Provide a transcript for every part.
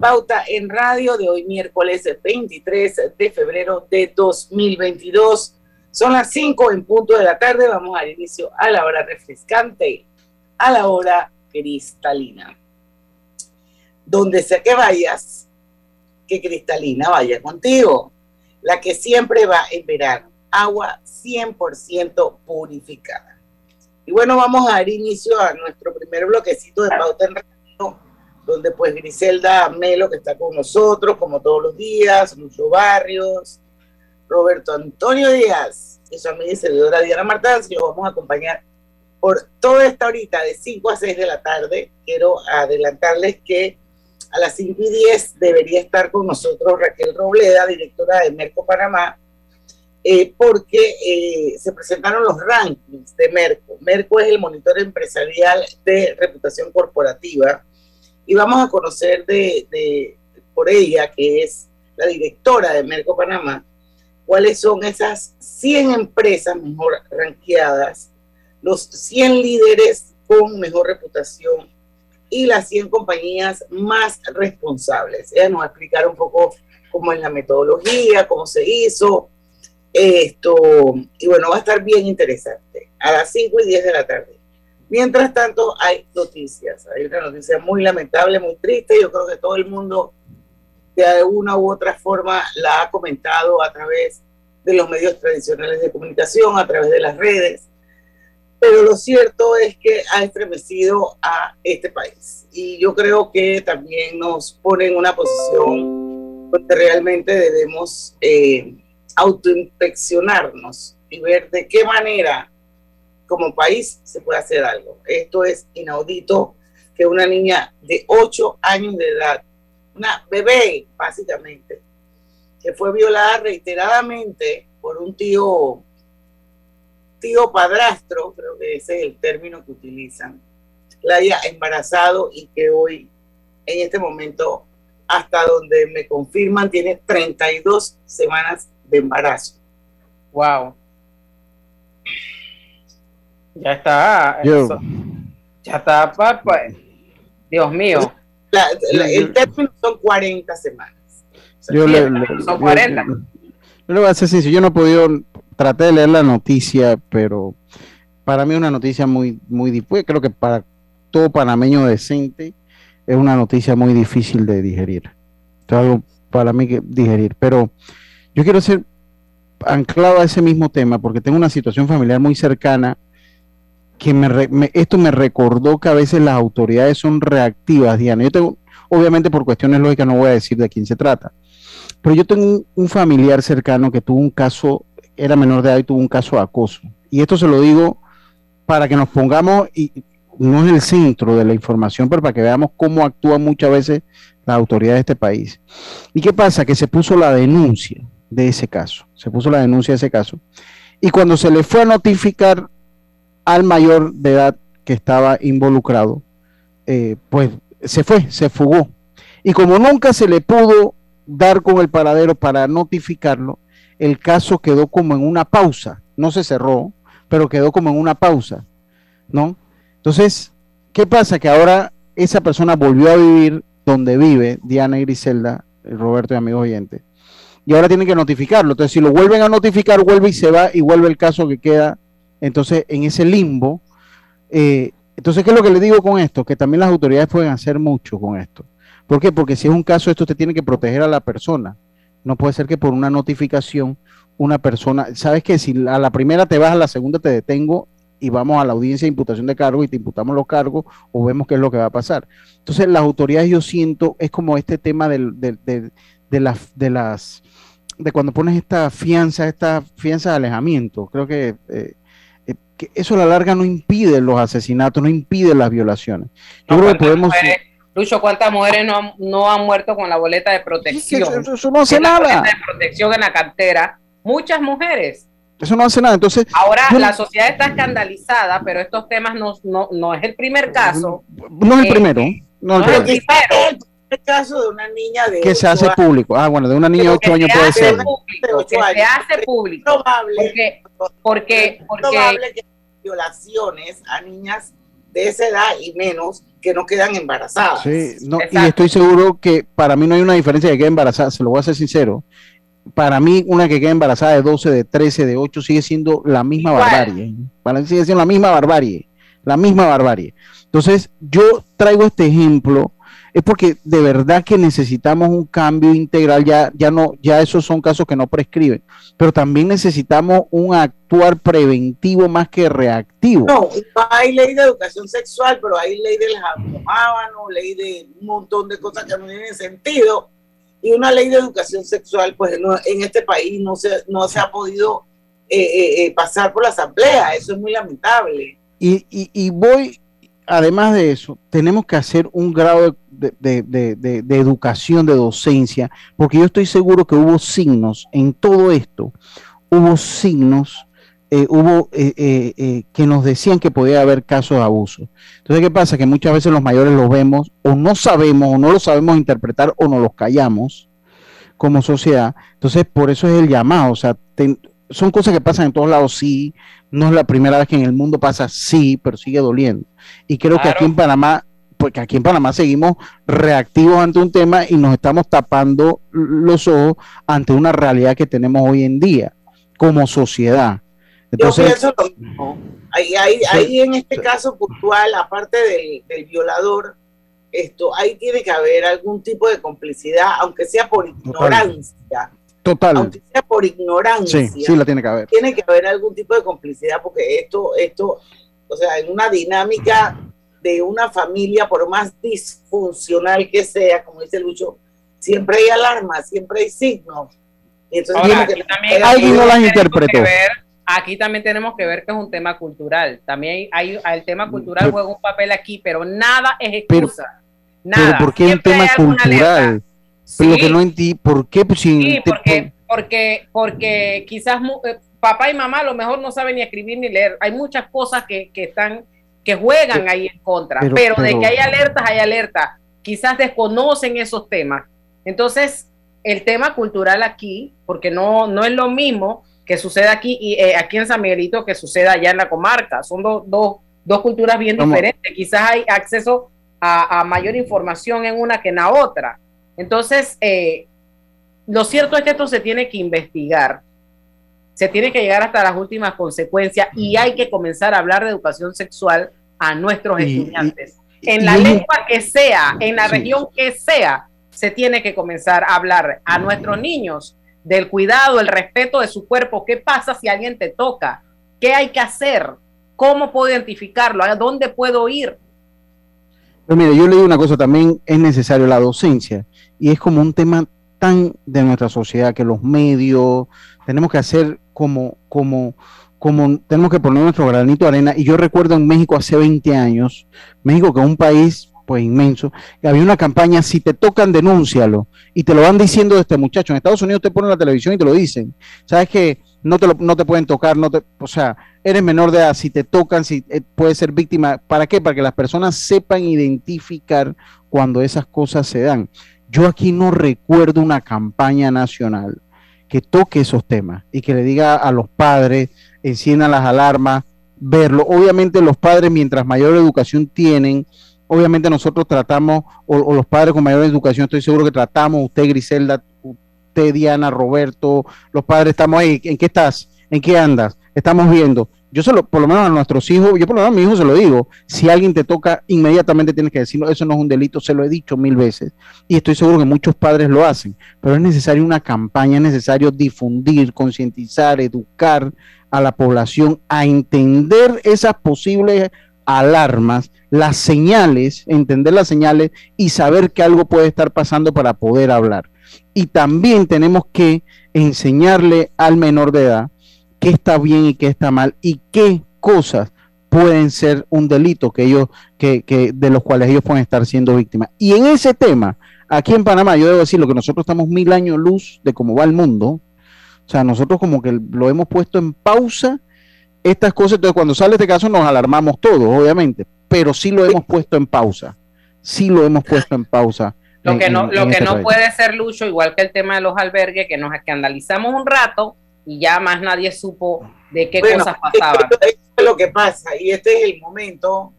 Pauta en Radio de hoy miércoles 23 de febrero de 2022. Son las 5 en punto de la tarde, vamos al inicio a la hora refrescante, a la hora cristalina. Donde sea que vayas, que cristalina vaya contigo, la que siempre va a esperar agua 100% purificada. Y bueno, vamos a dar inicio a nuestro primer bloquecito de Pauta en Radio donde pues Griselda Melo, que está con nosotros, como todos los días, Lucho Barrios, Roberto Antonio Díaz y su amiga y servidora Diana Martán, si los vamos a acompañar por toda esta horita de 5 a 6 de la tarde. Quiero adelantarles que a las 5 y 10 debería estar con nosotros Raquel Robleda, directora de Merco Panamá, eh, porque eh, se presentaron los rankings de Merco. Merco es el monitor empresarial de reputación corporativa y vamos a conocer de, por ella, que es la directora de Merco Panamá, cuáles son esas 100 empresas mejor ranqueadas, los 100 líderes con mejor reputación y las 100 compañías más responsables. Ella nos va a explicar un poco cómo es la metodología, cómo se hizo esto, y bueno, va a estar bien interesante. A las 5 y 10 de la tarde. Mientras tanto, hay noticias. Hay una noticia muy lamentable, muy triste. Yo creo que todo el mundo, de alguna u otra forma, la ha comentado a través de los medios tradicionales de comunicación, a través de las redes. Pero lo cierto es que ha estremecido a este país. Y yo creo que también nos pone en una posición donde realmente debemos eh, autoinspeccionarnos y ver de qué manera como país se puede hacer algo. Esto es inaudito que una niña de 8 años de edad, una bebé básicamente, que fue violada reiteradamente por un tío, tío padrastro, creo que ese es el término que utilizan, la haya embarazado y que hoy, en este momento, hasta donde me confirman, tiene 32 semanas de embarazo. Wow. Ya está. ya está, papá. Dios mío. el término son 40 semanas. yo le, son 40. Yo, le voy a ser sincero, yo no he podido, traté de leer la noticia, pero para mí es una noticia muy, muy difícil. Creo que para todo panameño decente es una noticia muy difícil de digerir. Es algo para mí que digerir. Pero yo quiero ser anclado a ese mismo tema porque tengo una situación familiar muy cercana que me, esto me recordó que a veces las autoridades son reactivas, Diana. Yo tengo, obviamente por cuestiones lógicas no voy a decir de quién se trata, pero yo tengo un, familiar cercano que tuvo un caso, era menor de edad y tuvo un caso de acoso. Y esto se lo digo para que nos pongamos, no es el centro de la información, pero para que veamos cómo actúan muchas veces las autoridades de este país. ¿Y qué pasa? Que se puso la denuncia de ese caso, se puso la denuncia de ese caso. Y cuando se le fue a notificar al mayor de edad que estaba involucrado, eh, pues se fue, se fugó. Y como nunca se le pudo dar con el paradero para notificarlo, el caso quedó como en una pausa. No se cerró, pero quedó como en una pausa, ¿no? Entonces, ¿qué pasa? Que ahora esa persona volvió a vivir donde vive Diana y Griselda, Roberto y amigos oyentes, y ahora tienen que notificarlo. Entonces, si lo vuelven a notificar, vuelve y se va y vuelve el caso que queda entonces, en ese limbo, eh, entonces, ¿qué es lo que le digo con esto? Que también las autoridades pueden hacer mucho con esto. ¿Por qué? Porque si es un caso, esto te tiene que proteger a la persona. No puede ser que por una notificación una persona, sabes que si a la primera te vas, a la segunda te detengo y vamos a la audiencia de imputación de cargo y te imputamos los cargos o vemos qué es lo que va a pasar. Entonces, las autoridades yo siento, es como este tema de, las, de las, de cuando pones esta fianza, esta fianza de alejamiento, creo que, eh, eh, eso a la larga no impide los asesinatos, no impide las violaciones. Yo creo que podemos... Lucho, ¿cuántas mujeres no, han muerto con la boleta de protección? Eso, no hace nada. La boleta de protección en la cartera. Muchas mujeres. Eso no hace nada. Entonces, ahora la sociedad está escandalizada, pero estos temas no, no, es el primer caso. No es el primero. No, es el primero. El caso de una niña de que se hace público. Ah, bueno, de una niña de 8 años puede ser. Público, que se hace público. Probable, porque, porque, porque, probable que violaciones a niñas de esa edad y menos que no quedan embarazadas. Sí, no, y estoy seguro que para mí no hay una diferencia de que quede embarazada, se lo voy a ser sincero. Para mí, una que queda embarazada de 12, de 13, de 8 sigue siendo la misma barbarie. Para mí sigue siendo la misma barbarie. La misma barbarie. Entonces, yo traigo este ejemplo es porque de verdad que necesitamos un cambio integral, ya, ya no, ya esos son casos que no prescriben, pero también necesitamos un actuar preventivo más que reactivo. No, hay ley de educación sexual, pero hay ley del jabonábano, ley de un montón de cosas que no tienen sentido, y una ley de educación sexual, pues en este país no se, no se ha podido eh, eh, eh, pasar por la asamblea, eso es muy lamentable. Y, y, y voy además de eso, tenemos que hacer un grado de, educación, de docencia, porque yo estoy seguro que hubo signos en todo esto, hubo signos, eh, hubo eh, eh, que nos decían que podía haber casos de abuso. Entonces, ¿qué pasa? Que muchas veces los mayores los vemos o no sabemos o no lo sabemos interpretar o no los callamos como sociedad. Entonces, por eso es el llamado. O sea, son cosas que pasan en todos lados, sí. No es la primera vez que en el mundo pasa, sí, pero sigue doliendo. Y creo que aquí en Panamá, porque aquí en Panamá seguimos reactivos ante un tema y nos estamos tapando los ojos ante una realidad que tenemos hoy en día como sociedad. Entonces, Yo pienso lo mismo. Ahí, en este caso puntual, aparte del, violador, esto, ahí tiene que haber algún tipo de complicidad, aunque sea por ignorancia. Total. Aunque sea por ignorancia. Sí, sí la tiene que haber. Tiene que haber algún tipo de complicidad porque esto, esto, o sea, en una dinámica de una familia, por más disfuncional que sea, como dice Lucho, siempre hay alarmas, siempre hay signos. Y entonces aquí también, alguien no las interpretó. aquí también tenemos que ver que es un tema cultural. También hay, el tema cultural juega un papel aquí, pero nada es excusa. nada. Pero ¿por qué un tema cultural? Pero lo que no entendí, ¿por qué? Pues, sí, porque, porque, porque quizás eh, papá y mamá a lo mejor no saben ni escribir ni leer. Hay muchas cosas que, que están, que juegan ahí en contra, pero, de que hay alertas, hay alertas. Quizás desconocen esos temas. Entonces, el tema cultural aquí, porque no, no es lo mismo que sucede aquí y eh, aquí en San Miguelito que sucede allá en la comarca. Son dos, dos culturas bien diferentes. Quizás hay acceso a, a, mayor información en una que en la otra. Entonces, eh, lo cierto es que esto se tiene que investigar se tiene que llegar hasta las últimas consecuencias y hay que comenzar a hablar de educación sexual a nuestros estudiantes. en la lengua que sea, en la región que sea, se tiene que comenzar a hablar a nuestros niños del cuidado, el respeto de su cuerpo. ¿Qué pasa si alguien te toca? ¿Qué hay que hacer? ¿Cómo puedo identificarlo? ¿A dónde puedo ir? Pero mire, yo le digo una cosa, también es necesario la docencia y es como un tema tan de nuestra sociedad que los medios tenemos que hacer como, como, como tenemos que poner nuestro granito de arena. Y yo recuerdo en México hace 20 años, México que es un país pues inmenso, había una campaña, si te tocan, denúncialo. Y te lo van diciendo de este muchacho. En Estados Unidos te ponen la televisión y te lo dicen. Sabes que no te, no te pueden tocar, no te, o sea, eres menor de edad, si te tocan, si eh, puedes ser víctima. ¿Para qué? Para que las personas sepan identificar cuando esas cosas se dan. Yo aquí no recuerdo una campaña nacional que toque esos temas y que le diga a los padres, enciendan las alarmas, verlo. Obviamente los padres, mientras mayor educación tienen, obviamente nosotros tratamos, o, los padres con mayor educación, estoy seguro que tratamos, usted Griselda, usted Diana, Roberto, los padres estamos ahí, ¿en qué estás? ¿En qué andas? Estamos viendo. Yo solo, por lo menos a nuestros hijos, yo por lo menos a mi hijo se lo digo, si alguien te toca, inmediatamente tienes que decirlo, eso no es un delito, se lo he dicho mil veces. Y estoy seguro que muchos padres lo hacen, pero es necesario una campaña, es necesario difundir, concientizar, educar a la población a entender esas posibles alarmas, las señales, entender las señales y saber que algo puede estar pasando para poder hablar. Y también tenemos que enseñarle al menor de edad qué está bien y qué está mal y qué cosas pueden ser un delito que ellos, que, que, de los cuales ellos pueden estar siendo víctimas. Y en ese tema, aquí en Panamá, yo debo decirlo que nosotros estamos mil años luz de cómo va el mundo. O sea, nosotros como que lo hemos puesto en pausa estas cosas. Entonces, cuando sale este caso, nos alarmamos todos, obviamente, pero sí lo hemos puesto en pausa. Sí lo hemos puesto en pausa. Lo que no, lo que este no puede ser, Lucho, igual que el tema de los albergues, que nos escandalizamos un rato y ya más nadie supo de qué cosas pasaban. es lo que pasa, y este es el momento,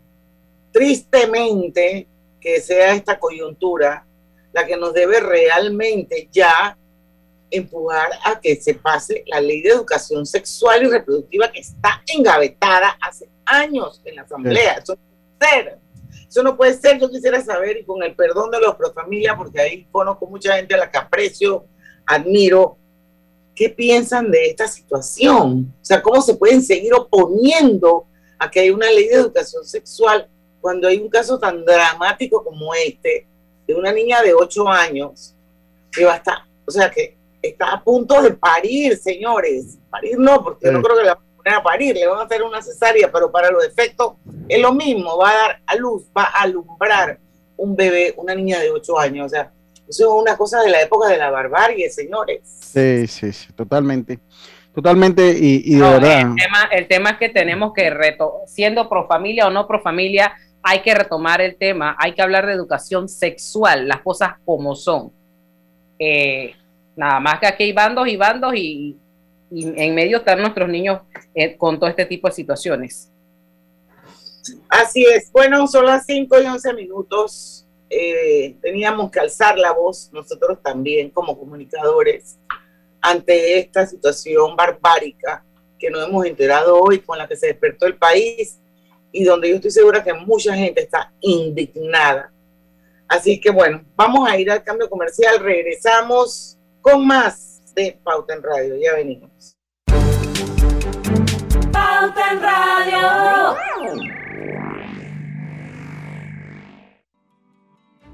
tristemente, que sea esta coyuntura la que nos debe realmente ya empujar a que se pase la ley de educación sexual y reproductiva que está engavetada hace años en la Asamblea. Eso no puede ser. Eso no puede ser. Yo quisiera saber, y con el perdón de los pro familia, porque ahí conozco mucha gente a la que aprecio, admiro, ¿qué piensan de esta situación? O sea, ¿cómo se pueden seguir oponiendo a que haya una ley de educación sexual cuando hay un caso tan dramático como este, de una niña de 8 años que va a estar, o sea, que está a punto de parir, señores. Parir no, porque yo no creo que la van a poner a parir, le van a hacer una cesárea, pero para los efectos es lo mismo, va a dar a luz, va a alumbrar un bebé, una niña de 8 años, o sea, eso es una cosa de la época de la barbarie, señores. Sí, sí, sí, totalmente. Totalmente, y, de verdad. El tema, el tema es que tenemos que, reto, siendo pro familia o no pro familia, hay que retomar el tema, hay que hablar de educación sexual, las cosas como son. Eh, nada más que aquí hay bandos y bandos y, en medio están nuestros niños eh, con todo este tipo de situaciones. Así es. Bueno, son las 5 y 11 minutos. Eh, teníamos que alzar la voz nosotros también como comunicadores ante esta situación barbárica que nos hemos enterado hoy con la que se despertó el país y donde yo estoy segura que mucha gente está indignada. Así que bueno, vamos a ir al cambio comercial, regresamos con más de Pauta en Radio, ya venimos. Pauta en Radio.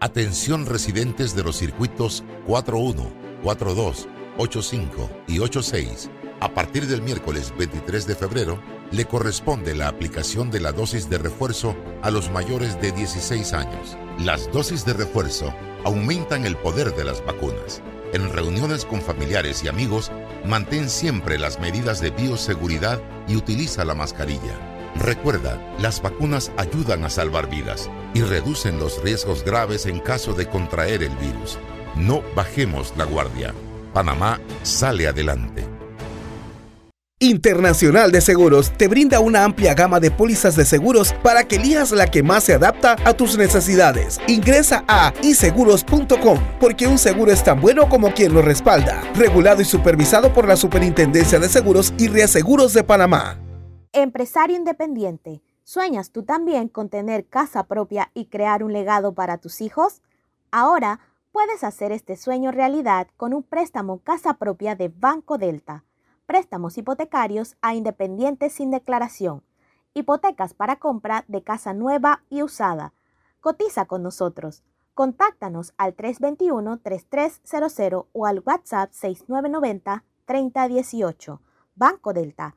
Atención residentes de los circuitos 41, 42, 85 y 86. A partir del miércoles 23 de febrero, le corresponde la aplicación de la dosis de refuerzo a los mayores de 16 años. Las dosis de refuerzo aumentan el poder de las vacunas. En reuniones con familiares y amigos, mantén siempre las medidas de bioseguridad y utiliza la mascarilla. Recuerda, las vacunas ayudan a salvar vidas y reducen los riesgos graves en caso de contraer el virus. No bajemos la guardia. Panamá sale adelante. Internacional de Seguros te brinda una amplia gama de pólizas de seguros para que elijas la que más se adapta a tus necesidades. Ingresa a iseguros.com porque un seguro es tan bueno como quien lo respalda. Regulado y supervisado por la Superintendencia de Seguros y Reaseguros de Panamá. Empresario independiente, ¿sueñas tú también con tener casa propia y crear un legado para tus hijos? Ahora puedes hacer este sueño realidad con un préstamo casa propia de Banco Delta. Préstamos hipotecarios a independientes sin declaración. Hipotecas para compra de casa nueva y usada. Cotiza con nosotros. Contáctanos al 321-3300 o al WhatsApp 6990-3018. Banco Delta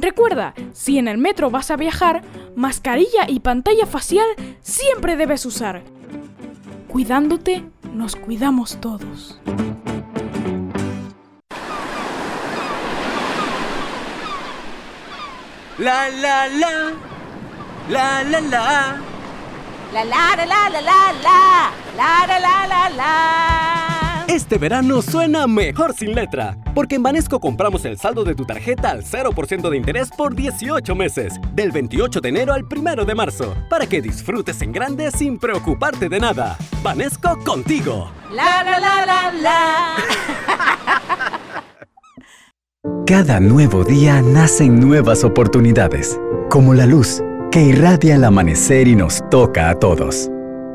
Recuerda, si en el metro vas a viajar, mascarilla y pantalla facial siempre debes usar. Cuidándote, nos cuidamos todos. La la la, la la la. La la la la la la la, la la la la la. Este verano suena mejor sin letra, porque en Banesco compramos el saldo de tu tarjeta al 0% de interés por 18 meses, del 28 de enero al 1 de marzo, para que disfrutes en grande sin preocuparte de nada. Banesco contigo. La la la la la. Cada nuevo día nacen nuevas oportunidades, como la luz que irradia el amanecer y nos toca a todos.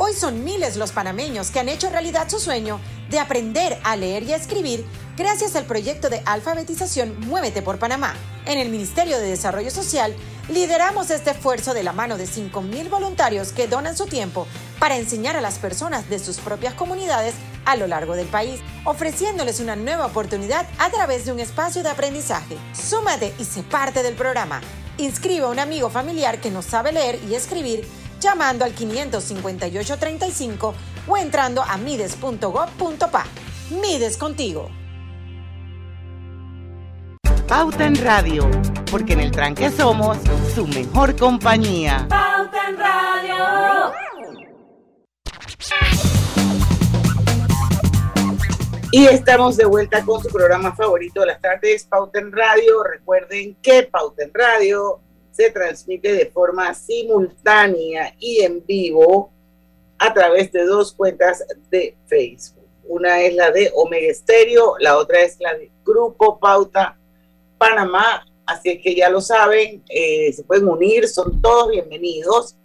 Hoy son miles los panameños que han hecho realidad su sueño de aprender a leer y a escribir gracias al proyecto de alfabetización Muévete por Panamá. En el Ministerio de Desarrollo Social lideramos este esfuerzo de la mano de 5.000 voluntarios que donan su tiempo para enseñar a las personas de sus propias comunidades a lo largo del país, ofreciéndoles una nueva oportunidad a través de un espacio de aprendizaje. Súmate y sé parte del programa. Inscribe a un amigo familiar que no sabe leer y escribir llamando al 55835 o entrando a mides.gov.pa. Mides contigo. Pauta en Radio, porque en el tranque somos su mejor compañía. Pauta en Radio. Y estamos de vuelta con su programa favorito de las tardes, Pauta en Radio. Recuerden que Pauta en Radio se transmite de forma simultánea y en vivo a través de dos cuentas de Facebook. Una es la de Omega Estéreo, la otra es la de Grupo Pauta Panamá. Así que ya lo saben, eh, se pueden unir, son todos bienvenidos.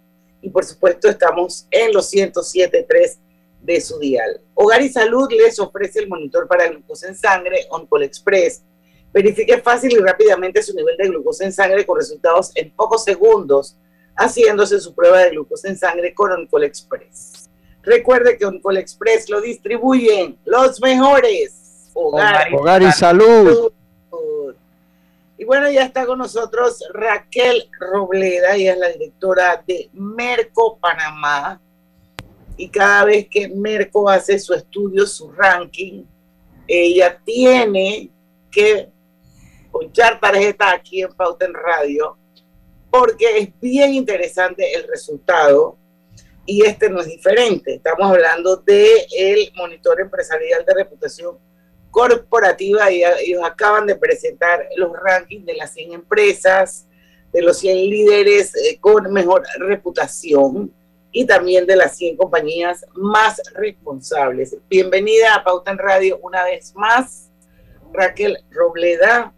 Y por supuesto estamos en los 107.3 de su dial. Hogar y Salud les ofrece el monitor para glucosa en sangre Oncol Express Verifique fácil y rápidamente su nivel de glucosa en sangre con resultados en pocos segundos, haciéndose su prueba de glucosa en sangre con Oncol Express. Recuerde que Oncol Express lo distribuyen los mejores. Hogar, Hogar y salud. Y bueno, ya está con nosotros Raquel Robleda, ella es la directora de Merco Panamá. Y cada vez que Merco hace su estudio, su ranking, ella tiene que ponchar tarjeta aquí en Pauta en Radio, porque es bien interesante el resultado y este no es diferente. Estamos hablando del el monitor empresarial de reputación corporativa y ellos acaban de presentar los rankings de las 100 empresas, de los 100 líderes eh, con mejor reputación y también de las 100 compañías más responsables. Bienvenida a Pauta en Radio una vez más, Raquel Robleda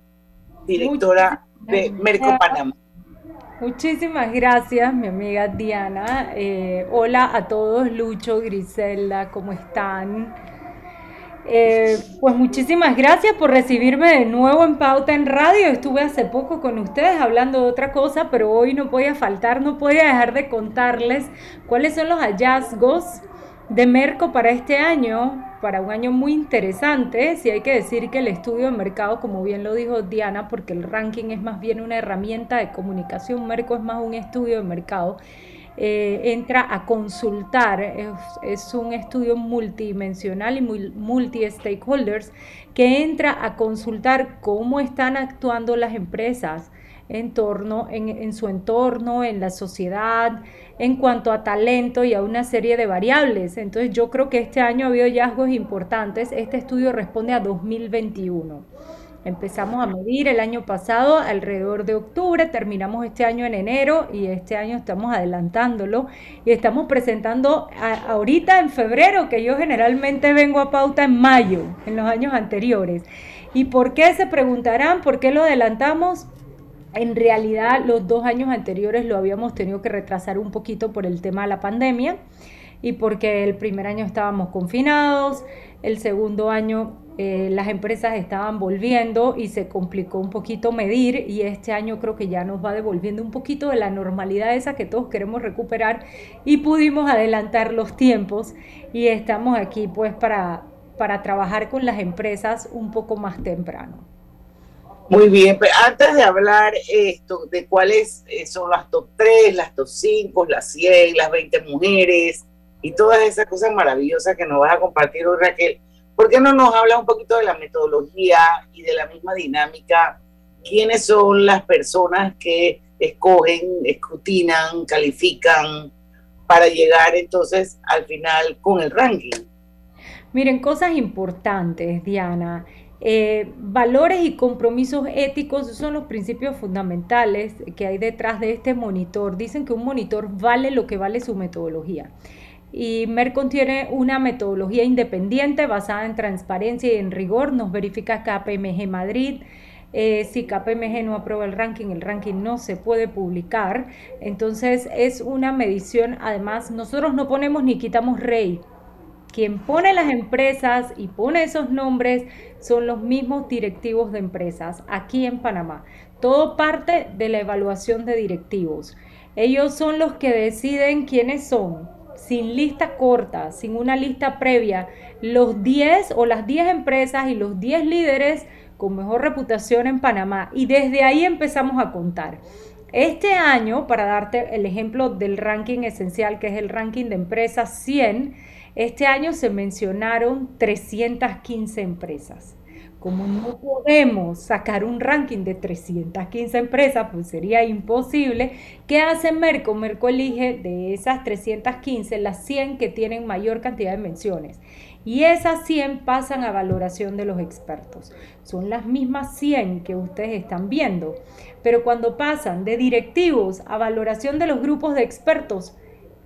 directora de Merco Panamá. Muchísimas gracias, mi amiga Diana. Eh, hola a todos, Lucho, Griselda, ¿cómo están? Eh, pues muchísimas gracias por recibirme de nuevo en Pauta en Radio. Estuve hace poco con ustedes hablando de otra cosa, pero hoy no podía faltar, no podía dejar de contarles cuáles son los hallazgos de Merco para este año, para un año muy interesante. Si hay que decir que el estudio de mercado, como bien lo dijo Diana, porque el ranking es más bien una herramienta de comunicación, Merco es más un estudio de mercado. Eh, entra a consultar, es, un estudio multidimensional y multi-stakeholders que entra a consultar cómo están actuando las empresas en, torno, en su entorno, en la sociedad, en cuanto a talento y a una serie de variables. Entonces yo creo que este año ha habido hallazgos importantes. Este estudio responde a 2021. Empezamos a medir el año pasado alrededor de octubre, terminamos este año en enero y este año estamos adelantándolo y estamos presentando ahorita en febrero, que yo generalmente vengo a pauta en mayo, en los años anteriores. ¿Y por qué se preguntarán? ¿Por qué lo adelantamos? En realidad los dos años anteriores lo habíamos tenido que retrasar un poquito por el tema de la pandemia y porque el primer año estábamos confinados, el segundo año eh, las empresas estaban volviendo y se complicó un poquito medir y este año creo que ya nos va devolviendo un poquito de la normalidad esa que todos queremos recuperar y pudimos adelantar los tiempos y estamos aquí pues para, para trabajar con las empresas un poco más temprano. Muy bien, pero antes de hablar esto de cuáles eh, son las top 3, las top 5, las 100, las 20 mujeres y todas esas cosas maravillosas que nos vas a compartir hoy Raquel, ¿Por qué no nos habla un poquito de la metodología y de la misma dinámica? ¿Quiénes son las personas que escogen, escrutinan, califican para llegar entonces al final con el ranking? Miren, cosas importantes, Diana. Eh, valores y compromisos éticos son los principios fundamentales que hay detrás de este monitor. Dicen que un monitor vale lo que vale su metodología y Mercon tiene una metodología independiente basada en transparencia y en rigor. Nos verifica KPMG Madrid. Eh, si KPMG no aprueba el ranking, el ranking no se puede publicar. Entonces es una medición, además nosotros no ponemos ni quitamos rey. Quien pone las empresas y pone esos nombres son los mismos directivos de empresas aquí en Panamá. Todo parte de la evaluación de directivos. Ellos son los que deciden quiénes son, sin lista corta, sin una lista previa, los 10 o las 10 empresas y los 10 líderes con mejor reputación en Panamá. Y desde ahí empezamos a contar. Este año, para darte el ejemplo del ranking esencial, que es el ranking de empresas 100, este año se mencionaron 315 empresas como no podemos sacar un ranking de 315 empresas, pues sería imposible, ¿qué hace Merco? Merco elige de esas 315 las 100 que tienen mayor cantidad de menciones. Y esas 100 pasan a valoración de los expertos. Son las mismas 100 que ustedes están viendo. Pero cuando pasan de directivos a valoración de los grupos de expertos,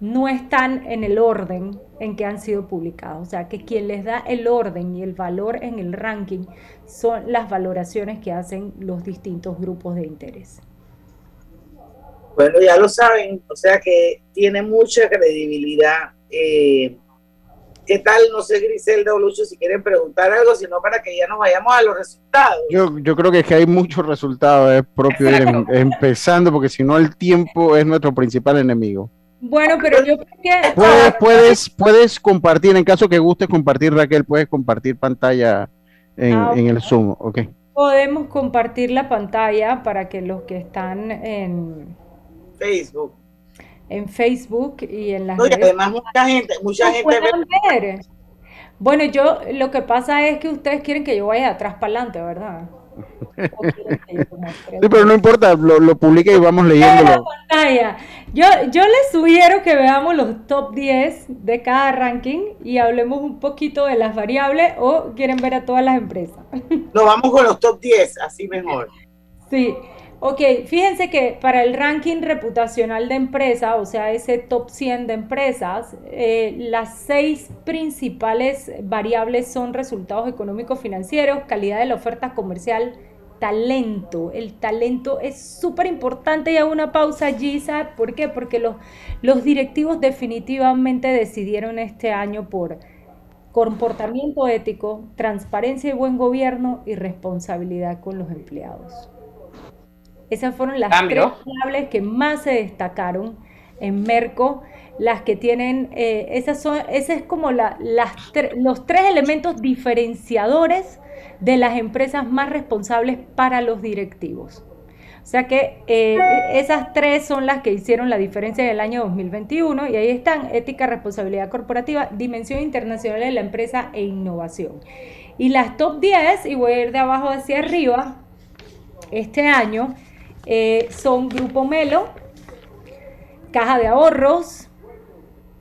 no están en el orden en que han sido publicados. O sea, que quien les da el orden y el valor en el ranking son las valoraciones que hacen los distintos grupos de interés. Bueno, ya lo saben, o sea que tiene mucha credibilidad. Eh, ¿Qué tal? No sé, Griselda o Lucho, si quieren preguntar algo, sino para que ya nos vayamos a los resultados. Yo, yo creo que es que hay muchos resultados, es propio ir em, empezando, porque si no el tiempo es nuestro principal enemigo. Bueno, pero yo creo que... Puedes, puedes, puedes compartir, en caso que guste compartir, Raquel, puedes compartir pantalla en, ah, el Zoom, ok. Podemos compartir la pantalla para que los que están en... Facebook. En Facebook y en las no, además mucha gente, mucha gente ve... Bueno, yo lo que pasa es que ustedes quieren que yo vaya atrás para adelante, ¿verdad? Sí, pero no importa, lo, lo publica y vamos leyéndolo. Yo, yo les sugiero que veamos los top 10 de cada ranking y hablemos un poquito de las variables o quieren ver a todas las empresas. Nos vamos con los top 10, así mejor. Sí, ok, fíjense que para el ranking reputacional de empresa, o sea, ese top 100 de empresas, eh, las seis principales variables son resultados económicos financieros, calidad de la oferta comercial, talento. El talento es súper importante y hago una pausa allí, ¿sabes por qué? Porque los, los directivos definitivamente decidieron este año por comportamiento ético, transparencia y buen gobierno y responsabilidad con los empleados. Esas fueron las tres variables que más se destacaron en Merco, las que tienen, eh, esas son, ese es como la, las los tres elementos diferenciadores de las empresas más responsables para los directivos. O sea que eh, esas tres son las que hicieron la diferencia en el año 2021 y ahí están ética, responsabilidad corporativa, dimensión internacional de la empresa e innovación. Y las top 10, y voy a ir de abajo hacia arriba, este año eh, son Grupo Melo, Caja de Ahorros,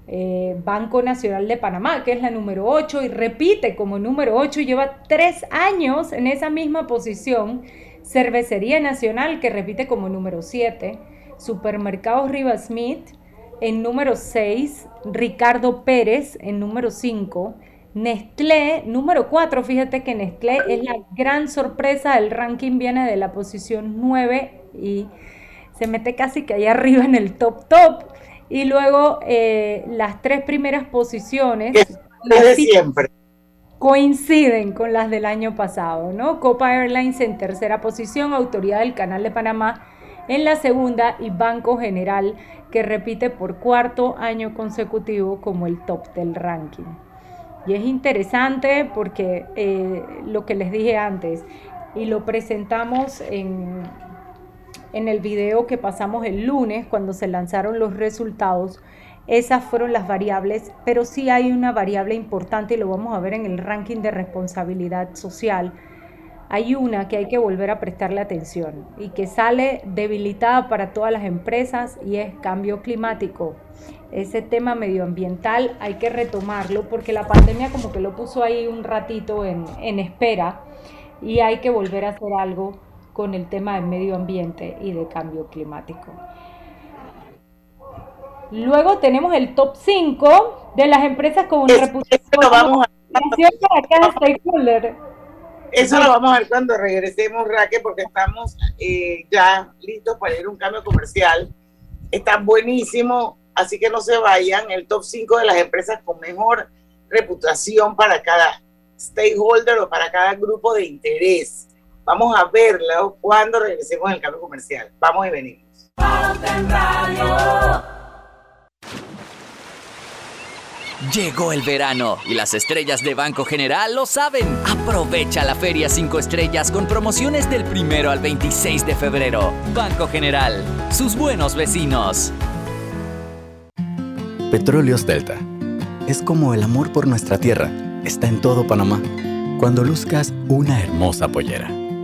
eh, Banco Nacional de Panamá, que es la número 8 y repite como número 8, lleva tres años en esa misma posición. Cervecería Nacional, que repite como número 7. Supermercados Rivas Smith en número 6. Ricardo Pérez en número 5. Nestlé, número 4, fíjate que Nestlé es la gran sorpresa, el ranking viene de la posición 9 y se mete casi que ahí arriba en el top top. Y luego eh, las tres primeras posiciones de siempre. coinciden con las del año pasado, ¿no? Copa Airlines en tercera posición, Autoridad del Canal de Panamá en la segunda y Banco General que repite por cuarto año consecutivo como el top del ranking. Y es interesante porque eh, lo que les dije antes, y lo presentamos en, en el video que pasamos el lunes cuando se lanzaron los resultados, esas fueron las variables, pero sí hay una variable importante y lo vamos a ver en el ranking de responsabilidad social. Hay una que hay que volver a prestarle atención y que sale debilitada para todas las empresas y es cambio climático. Ese tema medioambiental hay que retomarlo porque la pandemia como que lo puso ahí un ratito en, en espera y hay que volver a hacer algo con el tema del medio ambiente y de cambio climático. Luego tenemos el top 5 de las empresas con reputación vamos para cada stakeholder. Eso lo vamos a ver cuando regresemos, Raque, porque estamos eh, ya listos para ir a un cambio comercial. Está buenísimo, así que no se vayan. El top 5 de las empresas con mejor reputación para cada stakeholder o para cada grupo de interés. Vamos a verlo cuando regresemos al cambio comercial. Vamos y venimos. Llegó el verano y las estrellas de Banco General lo saben. Aprovecha la Feria 5 Estrellas con promociones del primero al 26 de febrero. Banco General, sus buenos vecinos. Petróleos Delta. Es como el amor por nuestra tierra. Está en todo Panamá. Cuando luzcas una hermosa pollera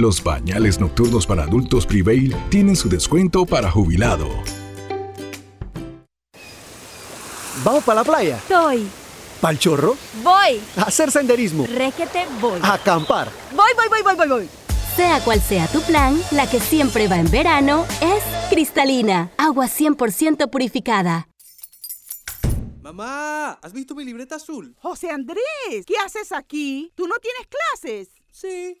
Los pañales nocturnos para adultos Prevail tienen su descuento para jubilado. ¿Vamos para la playa? Estoy. ¿Pal chorro? Voy. ¿A hacer senderismo? Réquete, voy. ¿A acampar? Voy, voy, voy, voy, voy, voy. Sea cual sea tu plan, la que siempre va en verano es cristalina, agua 100% purificada. Mamá, ¿has visto mi libreta azul? José Andrés, ¿qué haces aquí? ¿Tú no tienes clases? Sí,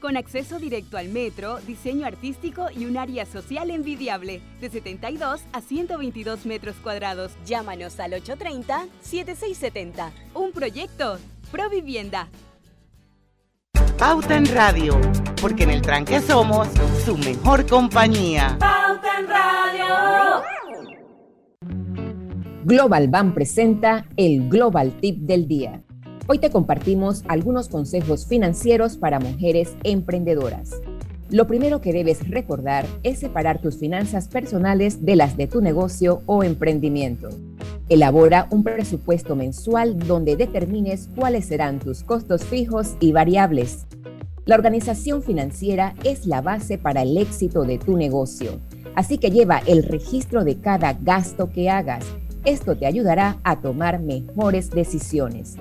con acceso directo al metro, diseño artístico y un área social envidiable, de 72 a 122 metros cuadrados. Llámanos al 830-7670. Un proyecto, Provivienda. Pauta en Radio, porque en el tranque somos su mejor compañía. Pauta en Radio. Global Bank presenta el Global Tip del Día. Hoy te compartimos algunos consejos financieros para mujeres emprendedoras. Lo primero que debes recordar es separar tus finanzas personales de las de tu negocio o emprendimiento. Elabora un presupuesto mensual donde determines cuáles serán tus costos fijos y variables. La organización financiera es la base para el éxito de tu negocio, así que lleva el registro de cada gasto que hagas. Esto te ayudará a tomar mejores decisiones.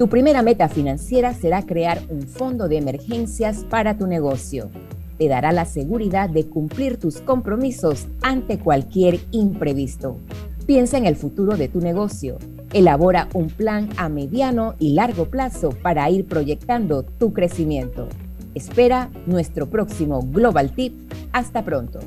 Tu primera meta financiera será crear un fondo de emergencias para tu negocio. Te dará la seguridad de cumplir tus compromisos ante cualquier imprevisto. Piensa en el futuro de tu negocio. Elabora un plan a mediano y largo plazo para ir proyectando tu crecimiento. Espera nuestro próximo Global Tip. Hasta pronto.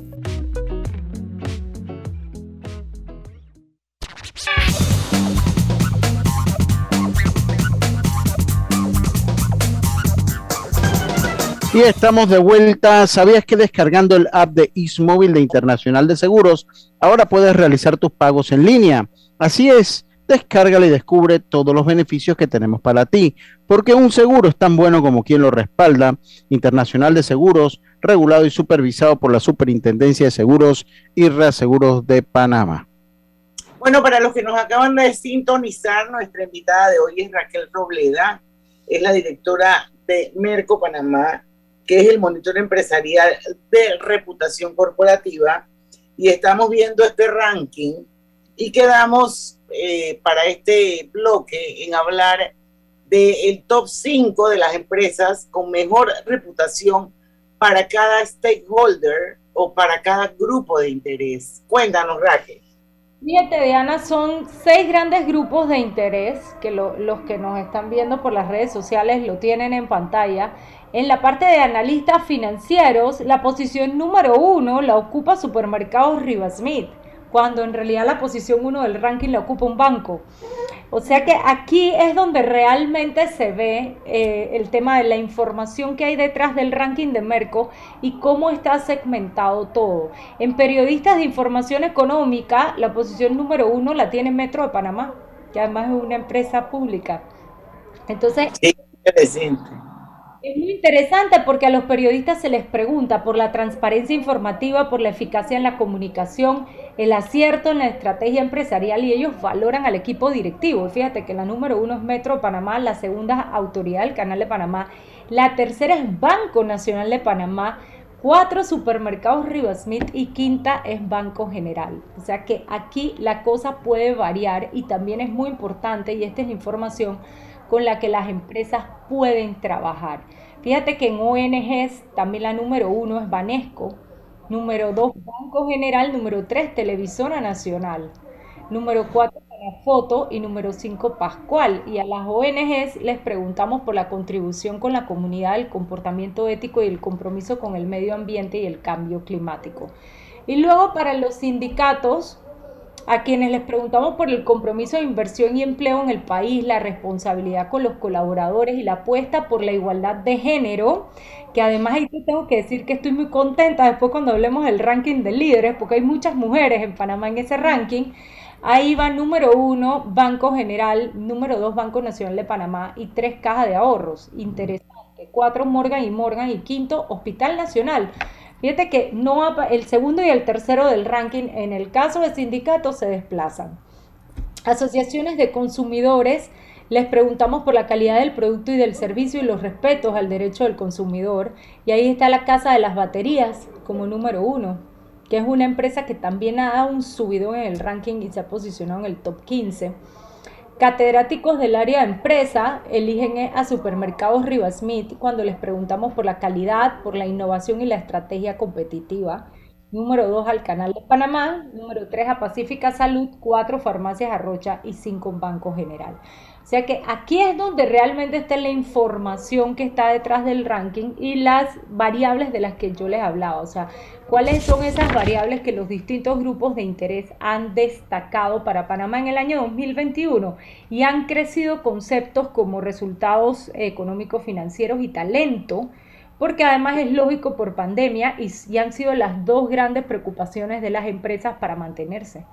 Y estamos de vuelta. ¿Sabías que descargando el app de Ismóvil de Internacional de Seguros, ahora puedes realizar tus pagos en línea? Así es, descárgala y descubre todos los beneficios que tenemos para ti, porque un seguro es tan bueno como quien lo respalda. Internacional de Seguros, regulado y supervisado por la Superintendencia de Seguros y Reaseguros de Panamá. Bueno, para los que nos acaban de sintonizar, nuestra invitada de hoy es Raquel Robleda, es la directora de Merco Panamá que es el monitor empresarial de reputación corporativa, y estamos viendo este ranking y quedamos eh, para este bloque en hablar del top 5 de las empresas con mejor reputación para cada stakeholder o para cada grupo de interés. Cuéntanos, Raquel. Fíjate, Diana, son seis grandes grupos de interés que los que nos están viendo por las redes sociales lo tienen en pantalla en la parte de analistas financieros, la posición número uno la ocupa Supermercados Rivasmith, cuando en realidad la posición uno del ranking la ocupa un banco. O sea que aquí es donde realmente se ve eh, el tema de la información que hay detrás del ranking de Merco y cómo está segmentado todo. En periodistas de información económica, la posición número uno la tiene Metro de Panamá, que además es una empresa pública. Entonces... Es muy interesante porque a los periodistas se les pregunta por la transparencia informativa, por la eficacia en la comunicación, el acierto en la estrategia empresarial y ellos valoran al equipo directivo. Fíjate que la número uno es Metro Panamá, la segunda autoridad del Canal de Panamá, la tercera es Banco Nacional de Panamá, cuatro supermercados Rivasmith y quinta es Banco General. O sea que aquí la cosa puede variar y también es muy importante y esta es la información con la que las empresas pueden trabajar. Fíjate que en ONGs también la número uno es Banesco, número dos Banco General, número tres Televisora Nacional, número cuatro Foto y número cinco Pascual. Y a las ONGs les preguntamos por la contribución con la comunidad, el comportamiento ético y el compromiso con el medio ambiente y el cambio climático. Y luego para los sindicatos, a quienes les preguntamos por el compromiso de inversión y empleo en el país, la responsabilidad con los colaboradores y la apuesta por la igualdad de género, que además ahí tengo que decir que estoy muy contenta después cuando hablemos del ranking de líderes, porque hay muchas mujeres en Panamá en ese ranking. Ahí va número uno, Banco General, número dos, Banco Nacional de Panamá y tres cajas de ahorros. Interesante. Cuatro, Morgan y Morgan y quinto, Hospital Nacional. Fíjate que no el segundo y el tercero del ranking en el caso de sindicatos se desplazan. Asociaciones de consumidores, les preguntamos por la calidad del producto y del servicio y los respetos al derecho del consumidor. Y ahí está la Casa de las Baterías como número uno, que es una empresa que también ha dado un subido en el ranking y se ha posicionado en el top 15. Catedráticos del área de empresa eligen a Supermercados Rivasmith cuando les preguntamos por la calidad, por la innovación y la estrategia competitiva. Número 2 al Canal de Panamá. Número 3 a Pacífica Salud. 4 Farmacias Arrocha y 5 Banco General. O sea que aquí es donde realmente está la información que está detrás del ranking y las variables de las que yo les hablaba. O sea, cuáles son esas variables que los distintos grupos de interés han destacado para Panamá en el año 2021 y han crecido conceptos como resultados económicos, financieros y talento porque además es lógico por pandemia y, y han sido las dos grandes preocupaciones de las empresas para mantenerse.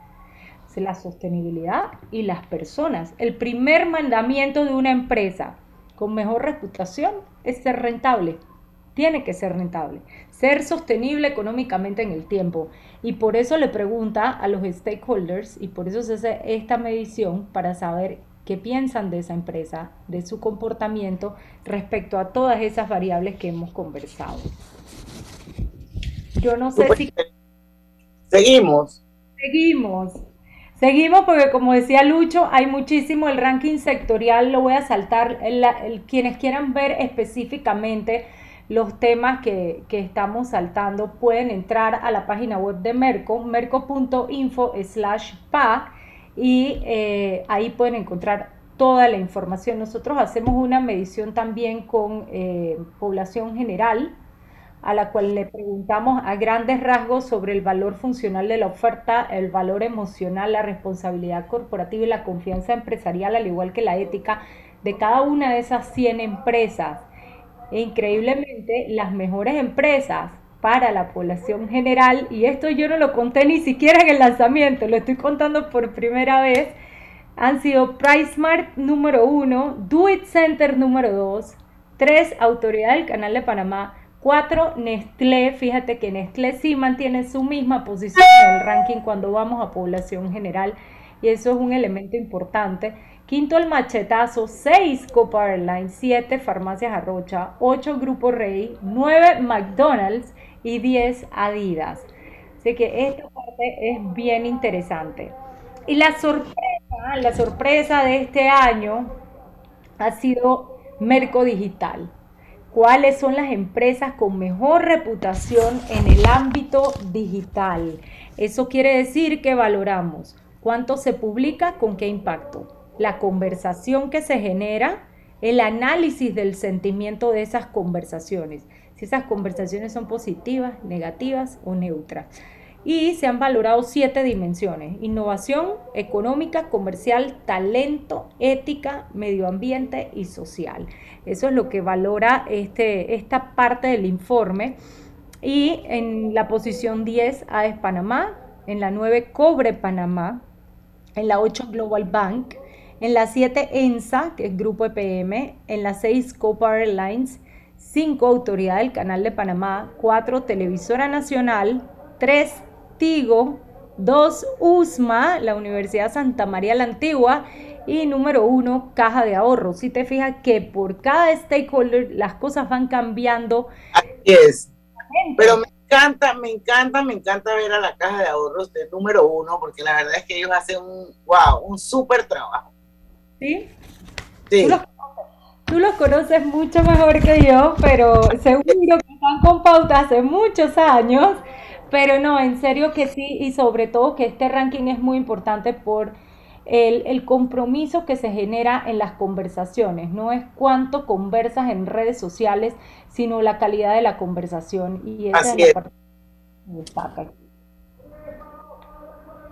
La sostenibilidad y las personas. El primer mandamiento de una empresa con mejor reputación es ser rentable. Tiene que ser rentable, ser sostenible económicamente en el tiempo. Y por eso le pregunta a los stakeholders y por eso se hace esta medición para saber qué piensan de esa empresa, de su comportamiento respecto a todas esas variables que hemos conversado. Yo no sé si... Seguimos. Seguimos. Seguimos porque como decía Lucho, hay muchísimo el ranking sectorial, lo voy a saltar. quienes quieran ver específicamente los temas que, estamos saltando pueden entrar a la página web de Merco, merco.info slash pa y eh, ahí pueden encontrar toda la información. Nosotros hacemos una medición también con eh, población general a la cual le preguntamos a grandes rasgos sobre el valor funcional de la oferta, el valor emocional, la responsabilidad corporativa y la confianza empresarial, al igual que la ética de cada una de esas 100 empresas. E increíblemente, las mejores empresas para la población general, y esto yo no lo conté ni siquiera en el lanzamiento, lo estoy contando por primera vez, han sido PriceMart número 1, Do It Center número 2, 3 Autoridad del Canal de Panamá, Cuatro, Nestlé. Fíjate que Nestlé sí mantiene su misma posición en el ranking cuando vamos a población general y eso es un elemento importante. Quinto, el machetazo. Seis, Copa Airlines. Siete, Farmacias Arrocha. Ocho, Grupo Rey. Nueve, McDonald's. Y diez, Adidas. Así que esta parte es bien interesante. Y la sorpresa, la sorpresa de este año ha sido Merco Digital cuáles son las empresas con mejor reputación en el ámbito digital. Eso quiere decir que valoramos cuánto se publica, con qué impacto, la conversación que se genera, el análisis del sentimiento de esas conversaciones, si esas conversaciones son positivas, negativas o neutras y se han valorado siete dimensiones, innovación económica, comercial, talento, ética, medio ambiente y social. Eso es lo que valora este, esta parte del informe. Y en la posición 10 AES Panamá, en la 9 Cobre Panamá, en la 8 Global Bank, en la 7 ENSA, que es Grupo EPM, en la 6 Copa Airlines, 5 Autoridad del Canal de Panamá, 4 Televisora Nacional, 3 Tigo, 2 USMA, la Universidad Santa María la Antigua, y número uno, caja de ahorro. Si te fijas que por cada stakeholder las cosas van cambiando. Así es. Pero me encanta, me encanta, me encanta ver a la caja de ahorros de número uno, porque la verdad es que ellos hacen un, wow, un súper trabajo. ¿Sí? Sí. Tú los, conoces mucho mejor que yo, pero seguro que están con pauta hace muchos años. Pero no, en serio que sí, y sobre todo que este ranking es muy importante por el, compromiso que se genera en las conversaciones. No es cuánto conversas en redes sociales, sino la calidad de la conversación. Y esa es la parte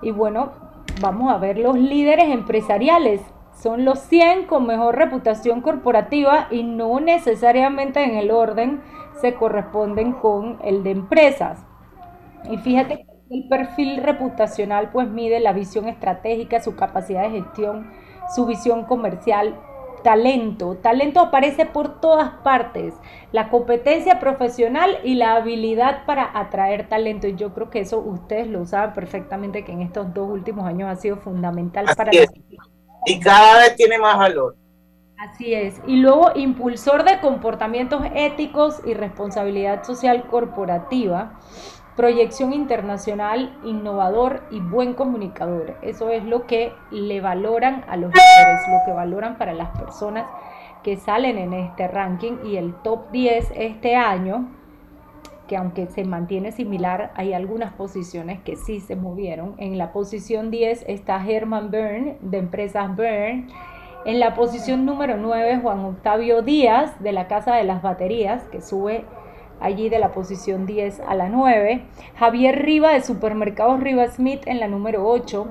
que Y bueno, vamos a ver los líderes empresariales. Son los 100 con mejor reputación corporativa y no necesariamente en el orden se corresponden con el de empresas. Y fíjate el perfil reputacional pues mide la visión estratégica, su capacidad de gestión, su visión comercial, talento. Talento aparece por todas partes. La competencia profesional y la habilidad para atraer talento. Y yo creo que eso ustedes lo saben perfectamente que en estos dos últimos años ha sido fundamental para... Y cada vez tiene más valor. Así es. Y luego impulsor de comportamientos éticos y responsabilidad social corporativa proyección internacional, innovador y buen comunicador. Eso es lo que le valoran a los líderes, lo que valoran para las personas que salen en este ranking y el top 10 este año, que aunque se mantiene similar, hay algunas posiciones que sí se movieron. En la posición 10 está Herman Byrne de Empresas Byrne. En la posición número 9, Juan Octavio Díaz de la Casa de las Baterías, que sube allí de la posición 10 a la 9, Javier Riva de Supermercados Riva Smith en la número 8,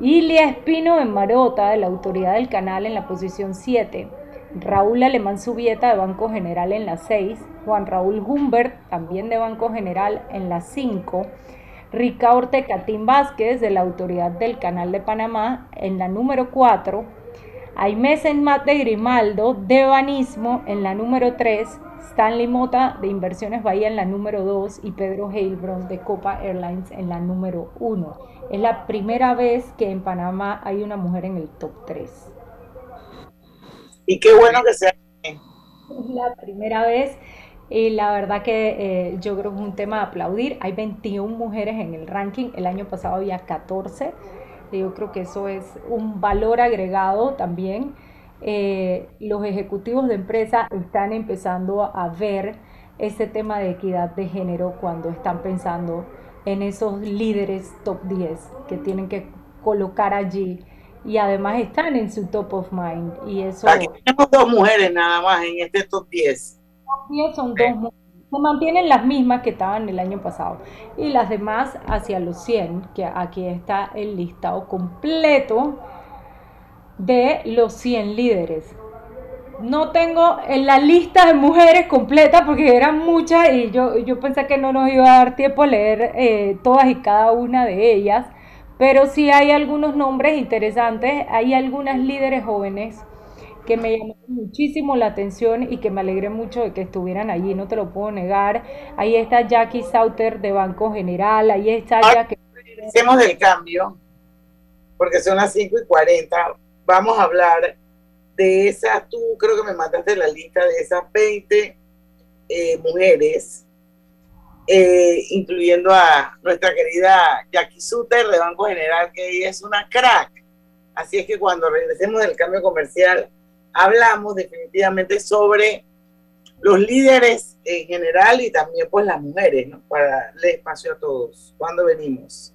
Ilia Espino en Marota de la Autoridad del Canal en la posición 7, Raúl Alemán Subieta de Banco General en la 6, Juan Raúl Humbert también de Banco General en la 5, Rica Ortecatín Vázquez de la Autoridad del Canal de Panamá en la número 4, Aimé Senmat de Grimaldo de Banismo en la número 3, Stanley Mota de Inversiones Bahía en la número 2 y Pedro Heilbron de Copa Airlines en la número 1. Es la primera vez que en Panamá hay una mujer en el top 3. Y qué bueno que sea. La primera vez y la verdad que eh, yo creo que es un tema de aplaudir. Hay 21 mujeres en el ranking, el año pasado había 14. Yo creo que eso es un valor agregado también. Eh, los ejecutivos de empresa están empezando a ver ese tema de equidad de género cuando están pensando en esos líderes top 10 que tienen que colocar allí y además están en su top of mind. Y eso... Aquí tenemos dos mujeres nada más en este top 10 son dos se mantienen las mismas que estaban el año pasado. Y las demás hacia los 100, que aquí está el listado completo de los 100 líderes. No tengo en la lista de mujeres completa porque eran muchas y yo, yo pensé que no nos iba a dar tiempo a leer eh, todas y cada una de ellas, pero sí hay algunos nombres interesantes, hay algunas líderes jóvenes que me llamó muchísimo la atención y que me alegré mucho de que estuvieran allí, no te lo puedo negar. Ahí está Jackie Sauter de Banco General, ahí está Jackie. Hacemos el cambio, porque son las 5 y 40. Vamos a hablar de esas, tú creo que me mandaste la lista de esas 20 eh, mujeres, eh, incluyendo a nuestra querida Jackie Suter de Banco General, que ella es una crack. Así es que cuando regresemos del cambio comercial, hablamos definitivamente sobre los líderes en general y también pues las mujeres, ¿no? Para darle espacio a todos. ¿Cuándo venimos?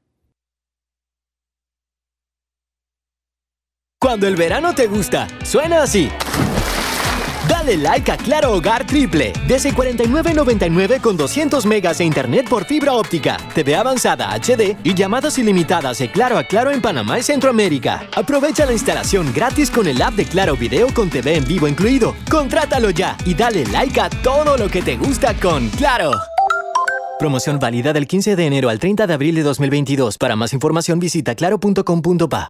Cuando el verano te gusta, suena así. Dale like a Claro Hogar Triple. Desde 49.99 con 200 megas de internet por fibra óptica, TV avanzada HD y llamadas ilimitadas de Claro a Claro en Panamá y Centroamérica. Aprovecha la instalación gratis con el app de Claro Video con TV en vivo incluido. Contrátalo ya y dale like a todo lo que te gusta con Claro. Promoción válida del 15 de enero al 30 de abril de 2022. Para más información visita claro.com.pa.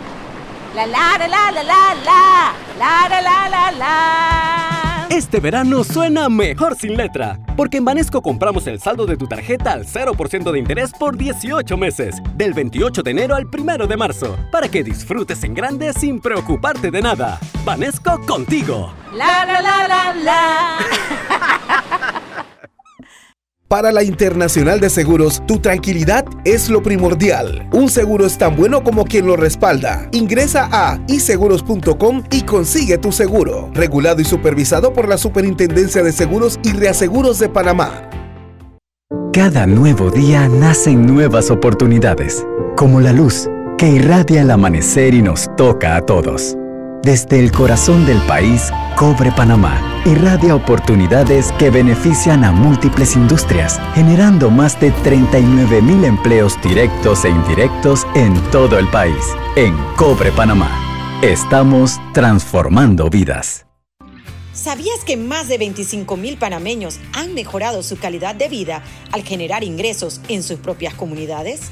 La la la la la la. La la la la la. Este verano suena mejor sin letra, porque en Banesco compramos el saldo de tu tarjeta al 0% de interés por 18 meses, del 28 de enero al 1 de marzo, para que disfrutes en grande sin preocuparte de nada. Banesco contigo. La la la la la. Para la Internacional de Seguros, tu tranquilidad es lo primordial. Un seguro es tan bueno como quien lo respalda. Ingresa a iseguros.com y consigue tu seguro. Regulado y supervisado por la Superintendencia de Seguros y Reaseguros de Panamá. Cada nuevo día nacen nuevas oportunidades, como la luz que irradia el amanecer y nos toca a todos. Desde el corazón del país, Cobre Panamá irradia oportunidades que benefician a múltiples industrias, generando más de 39 mil empleos directos e indirectos en todo el país. En Cobre Panamá, estamos transformando vidas. ¿Sabías que más de 25 mil panameños han mejorado su calidad de vida al generar ingresos en sus propias comunidades?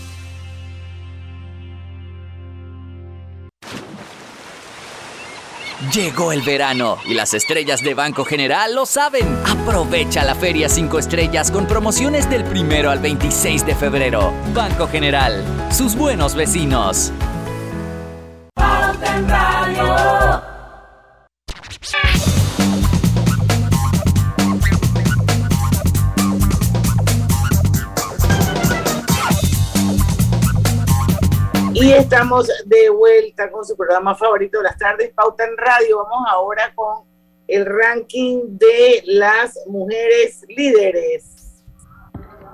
Llegó el verano y las estrellas de Banco General lo saben. Aprovecha la Feria 5 Estrellas con promociones del primero al 26 de febrero. Banco General, sus buenos vecinos. Y estamos de vuelta con su programa favorito de las tardes, Pauta en Radio. Vamos ahora con el ranking de las mujeres líderes.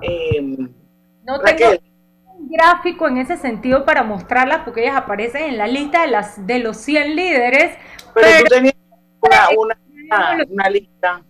Em, no tengo un gráfico en ese sentido para mostrarlas porque ellas aparecen en la lista de, las, de los 100 líderes. Pero, tú tenías una, lista.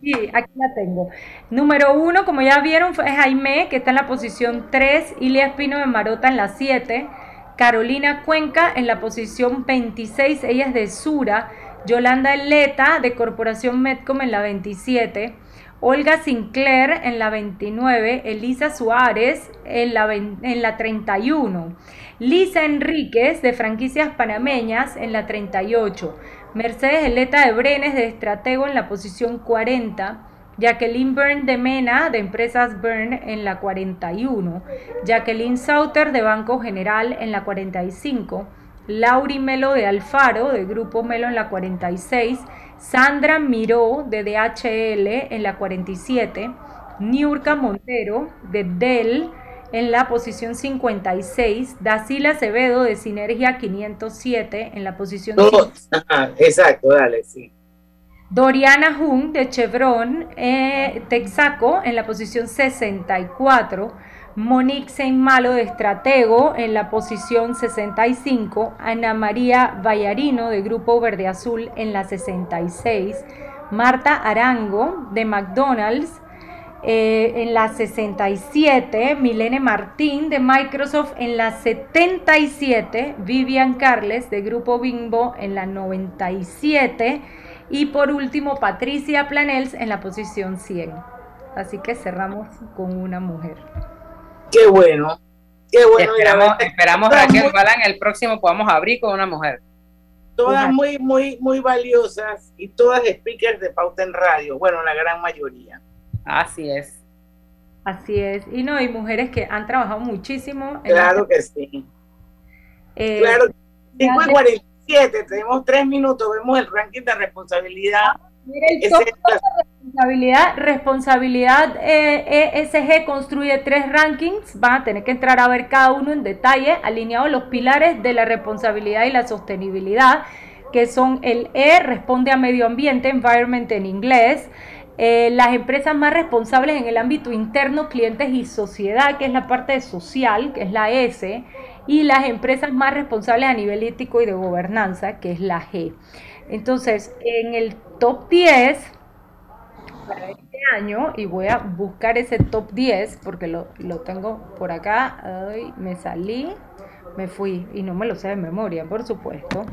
Sí, aquí la tengo. Número uno, como ya vieron, fue Jaime, que está en la posición 3, Ilia Espino de Marota en la 7, Carolina Cuenca en la posición 26, ella es de Sura, Yolanda Eleta de Corporación Medcom en la 27, Olga Sinclair en la 29, Elisa Suárez en la, en la 31, Lisa Enríquez de Franquicias Panameñas en la 38, Mercedes Eleta de Brenes de Estratego en la posición 40, Jacqueline Byrne de Mena, de Empresas Byrne, en la 41. Jacqueline Sauter, de Banco General, en la 45. Lauri Melo de Alfaro, de Grupo Melo, en la 46. Sandra Miró, de DHL, en la 47. Niurka Montero, de Dell, en la posición 56. Dacila Acevedo, de Sinergia 507, en la posición... exacto, dale, sí. Doriana Jung de Chevron eh, Texaco en la posición 64. Monique Saint Malo de Estratego en la posición 65. Ana María Vallarino de Grupo Verde Azul en la 66. Marta Arango de McDonald's eh, en la 67. Milene Martín de Microsoft en la 77. Vivian Carles de Grupo Bimbo en la 97 y por último, Patricia Planels en la posición 100. Así que cerramos con una mujer. Qué bueno. Qué bueno. Esperamos, esperamos a que Balan el próximo podamos abrir con una mujer. Todas muy, muy, muy valiosas y todas speakers de pauta en radio. Bueno, la gran mayoría. Así es. Así es. Y no, hay mujeres que han trabajado muchísimo. En eh, claro, que sí. claro que sí. claro. 7, tenemos 3 minutos, vemos el ranking de responsabilidad. Ah, mira el top de responsabilidad, responsabilidad eh, eh, ESG construye tres rankings, van a tener que entrar a ver cada uno en detalle, alineados los pilares de la responsabilidad y la sostenibilidad, que son el E, responde a medio ambiente, environment en inglés, eh, las empresas más responsables en el ámbito interno, clientes y sociedad, que es la parte social, que es la S, y las empresas más responsables a nivel ético y de gobernanza, que es la G. Entonces, en el top 10 para este año, y voy a buscar ese top 10 porque lo, lo tengo por acá, Ay, me salí, me fui y no me lo sé de memoria, por supuesto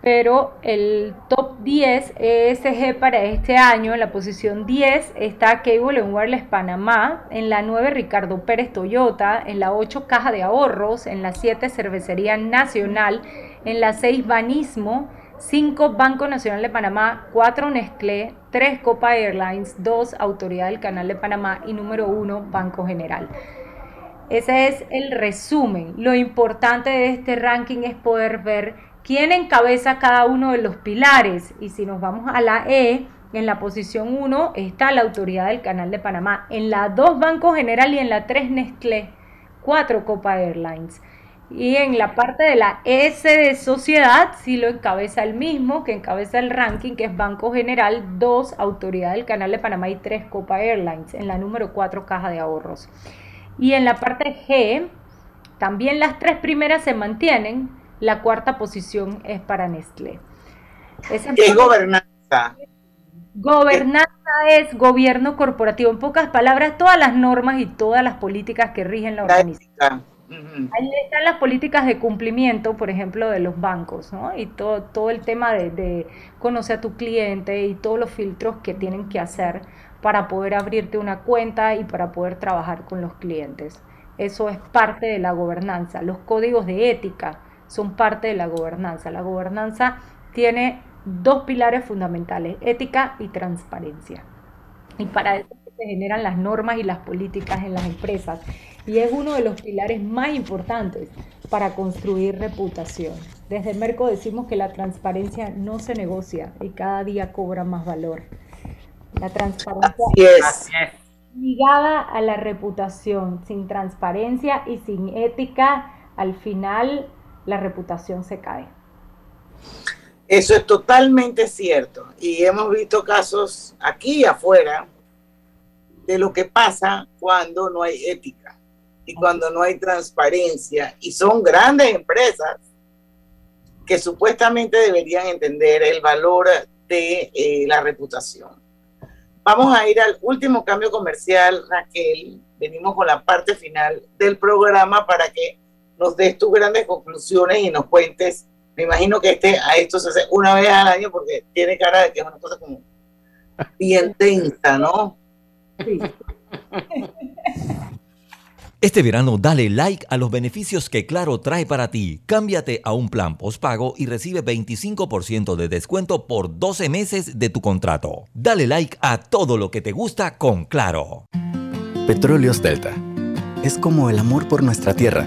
pero el top 10 ESG para este año, en la posición 10 está Cable Wireless Panamá, en la 9 Ricardo Pérez Toyota, en la 8 Caja de Ahorros, en la 7 Cervecería Nacional, en la 6 Banismo, 5 Banco Nacional de Panamá, 4 Nestlé, 3 Copa Airlines, 2 Autoridad del Canal de Panamá y número 1 Banco General. Ese es el resumen. Lo importante de este ranking es poder ver quién encabeza cada uno de los pilares. Y si nos vamos a la E, En la posición 1 está la autoridad del Canal de Panamá. En la 2 Banco General y en la 3 Nestlé. 4 Copa Airlines. Y en la parte de la S de sociedad, sí lo encabeza el mismo, que encabeza el ranking, que es Banco General, 2 Autoridad del Canal de Panamá y 3 Copa Airlines. En la número 4 Caja de Ahorros. Y en la parte G, también las tres primeras se mantienen, la cuarta posición es para Nestlé. Es, es gobernanza. Gobernanza es gobierno corporativo. En pocas palabras, todas las normas y todas las políticas que rigen la organización. Ahí están las políticas de cumplimiento, por ejemplo, de los bancos, ¿no? Y todo, todo el tema de, de conocer a tu cliente y todos los filtros que tienen que hacer para poder abrirte una cuenta y para poder trabajar con los clientes. Eso es parte de la gobernanza. Los códigos de ética son parte de la gobernanza. La gobernanza tiene dos pilares fundamentales, ética y transparencia. Y para eso se generan las normas y las políticas en las empresas. Y es uno de los pilares más importantes para construir reputación. Desde Merco decimos que la transparencia no se negocia y cada día cobra más valor. La transparencia es. ligada a la reputación. Sin transparencia y sin ética, al final la reputación se cae. Eso es totalmente cierto. Y hemos visto casos aquí y afuera de lo que pasa cuando no hay ética y cuando no hay transparencia. Y son grandes empresas que supuestamente deberían entender el valor de eh, la reputación. Vamos a ir al último cambio comercial, Raquel. Venimos con la parte final del programa para que nos des tus grandes conclusiones y nos cuentes. Me imagino que este, a esto se hace una vez al año porque tiene cara de que es una cosa como bien tensa, ¿no? Sí. Este verano dale like a los beneficios que Claro trae para ti. Cámbiate a un plan postpago y recibe 25% de descuento por 12 meses de tu contrato. Dale like a todo lo que te gusta con Claro. Petróleos Delta. Es como el amor por nuestra tierra.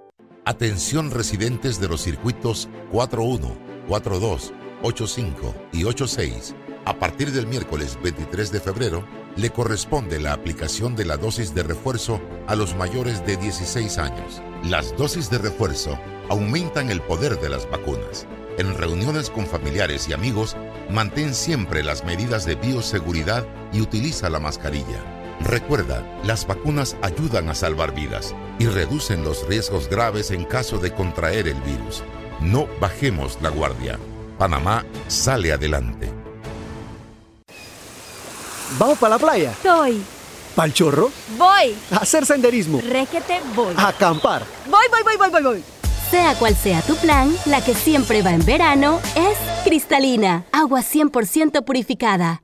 Atención residentes de los circuitos 41, 42, 85 y 86. A partir del miércoles 23 de febrero, le corresponde la aplicación de la dosis de refuerzo a los mayores de 16 años. Las dosis de refuerzo aumentan el poder de las vacunas. En reuniones con familiares y amigos, mantén siempre las medidas de bioseguridad y utiliza la mascarilla. Recuerda, las vacunas ayudan a salvar vidas y reducen los riesgos graves en caso de contraer el virus. No bajemos la guardia. Panamá sale adelante. ¿Vamos para la playa? Soy. ¿Pal chorro? Voy. A hacer senderismo. Réquete, voy. A acampar. Voy, voy, voy, voy, voy, voy. Sea cual sea tu plan, la que siempre va en verano es cristalina, agua 100% purificada.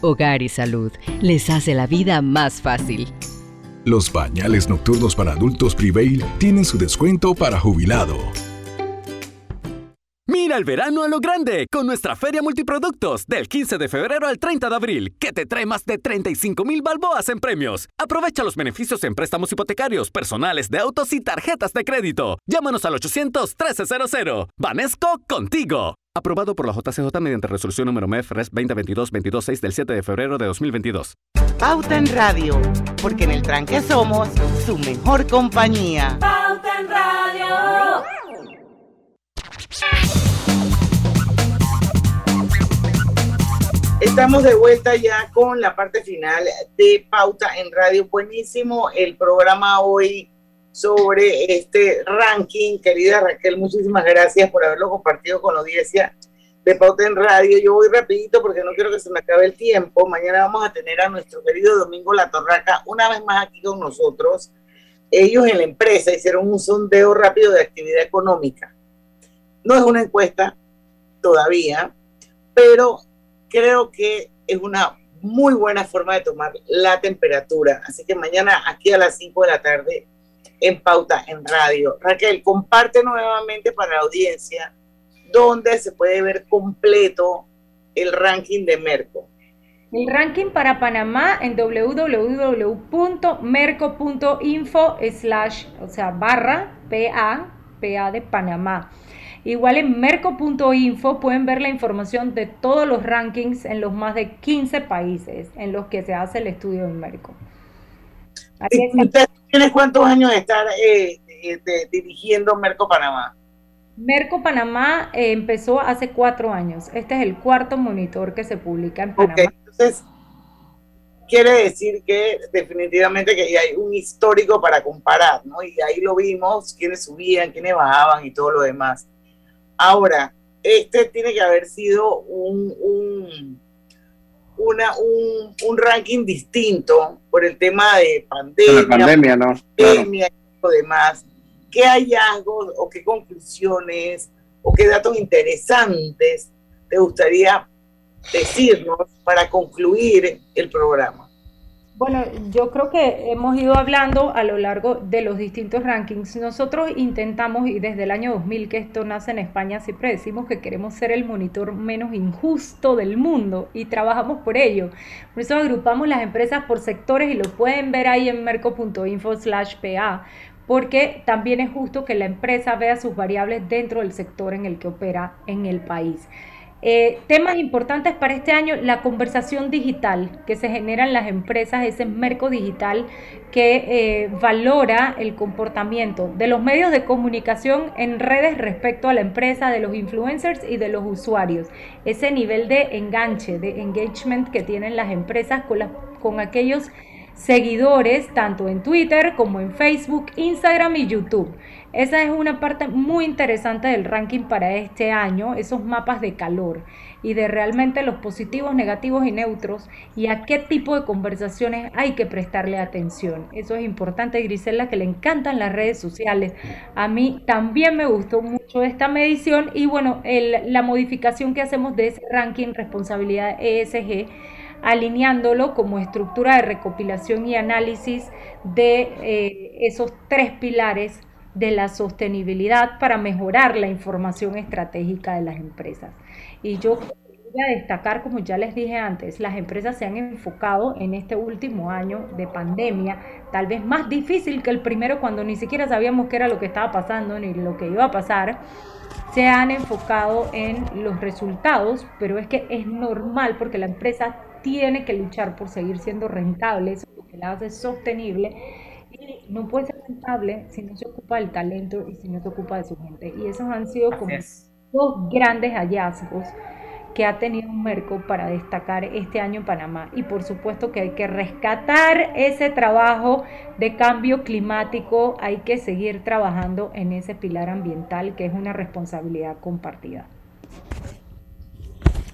Hogar y Salud les hace la vida más fácil. Los pañales nocturnos para adultos Prevail tienen su descuento para jubilado. El verano a lo grande con nuestra feria multiproductos del 15 de febrero al 30 de abril, que te trae más de 35 mil balboas en premios. Aprovecha los beneficios en préstamos hipotecarios, personales de autos y tarjetas de crédito. Llámanos al 800-1300. Vanesco contigo. Aprobado por la JCJ mediante resolución número MEF RES 2022-226 del 7 de febrero de 2022. Pauta en Radio, porque en el tranque somos su mejor compañía. Pauta en Radio. Estamos de vuelta ya con la parte final de Pauta en Radio. Buenísimo el programa hoy sobre este ranking. Querida Raquel, muchísimas gracias por haberlo compartido con la audiencia de Pauta en Radio. Yo voy rapidito porque no quiero que se me acabe el tiempo. Mañana vamos a tener a nuestro querido Domingo La Torraca una vez más aquí con nosotros. Ellos en la empresa hicieron un sondeo rápido de actividad económica. No es una encuesta todavía, pero creo que es una muy buena forma de tomar la temperatura. Así que mañana aquí a las 5 de la tarde en Pauta en Radio. Raquel, comparte nuevamente para la audiencia dónde se puede ver completo el ranking de Merco. El ranking para Panamá en www.merco.info slash, o sea, barra PA, PA de Panamá. Igual en merco.info pueden ver la información de todos los rankings en los más de 15 países en los que se hace el estudio en Merco. ¿Usted tiene cuántos años de estar eh, eh, de, dirigiendo Merco Panamá? Merco Panamá eh, empezó hace cuatro años. Este es el cuarto monitor que se publica en Panamá. entonces, quiere decir que definitivamente que hay un histórico para comparar, ¿no? Y ahí lo vimos, quiénes subían, quiénes bajaban y todo lo demás. Ahora, este tiene que haber sido un, un, una, un, un ranking distinto por el tema de pandemia, la pandemia, ¿no? pandemia y lo demás. ¿Qué hallazgos o qué conclusiones o qué datos interesantes te gustaría decirnos para concluir el programa? Bueno, yo creo que hemos ido hablando a lo largo de los distintos rankings. Nosotros intentamos, y desde el año 2000 que esto nace en España, siempre decimos que queremos ser el monitor menos injusto del mundo y trabajamos por ello. Por eso agrupamos las empresas por sectores y lo pueden ver ahí en merco.info slash PA porque también es justo que la empresa vea sus variables dentro del sector en el que opera en el país. Eh, temas importantes para este año, la conversación digital que se genera en las empresas, ese merco digital que eh, valora el comportamiento de los medios de comunicación en redes respecto a la empresa, de los influencers y de los usuarios. Ese nivel de enganche, de engagement que tienen las empresas con, con aquellos seguidores tanto en Twitter como en Facebook, Instagram y YouTube. Esa es una parte muy interesante del ranking para este año, esos mapas de calor y de realmente los positivos, negativos y neutros y a qué tipo de conversaciones hay que prestarle atención. Eso es importante, Grisela, que le encantan las redes sociales. A mí también me gustó mucho esta medición y bueno, la modificación que hacemos de ese ranking responsabilidad ESG alineándolo como estructura de recopilación y análisis de eh, esos tres pilares de la sostenibilidad para mejorar la información estratégica de las empresas. Y yo a destacar, como ya les dije antes, las empresas se han enfocado en este último año de pandemia, tal vez más difícil que el primero cuando ni siquiera sabíamos qué era lo que estaba pasando ni lo que iba a pasar se han enfocado en los resultados, pero es que es normal porque la empresa tiene que luchar por seguir siendo rentable, eso que la hace sostenible. Y no puede ser rentable si no se ocupa del talento y si no se ocupa de su gente. Y esos han sido como dos grandes hallazgos que ha tenido Merco para destacar este año en Panamá. Y por supuesto que hay que rescatar ese trabajo de cambio climático, hay que seguir trabajando en ese pilar ambiental que es una responsabilidad compartida.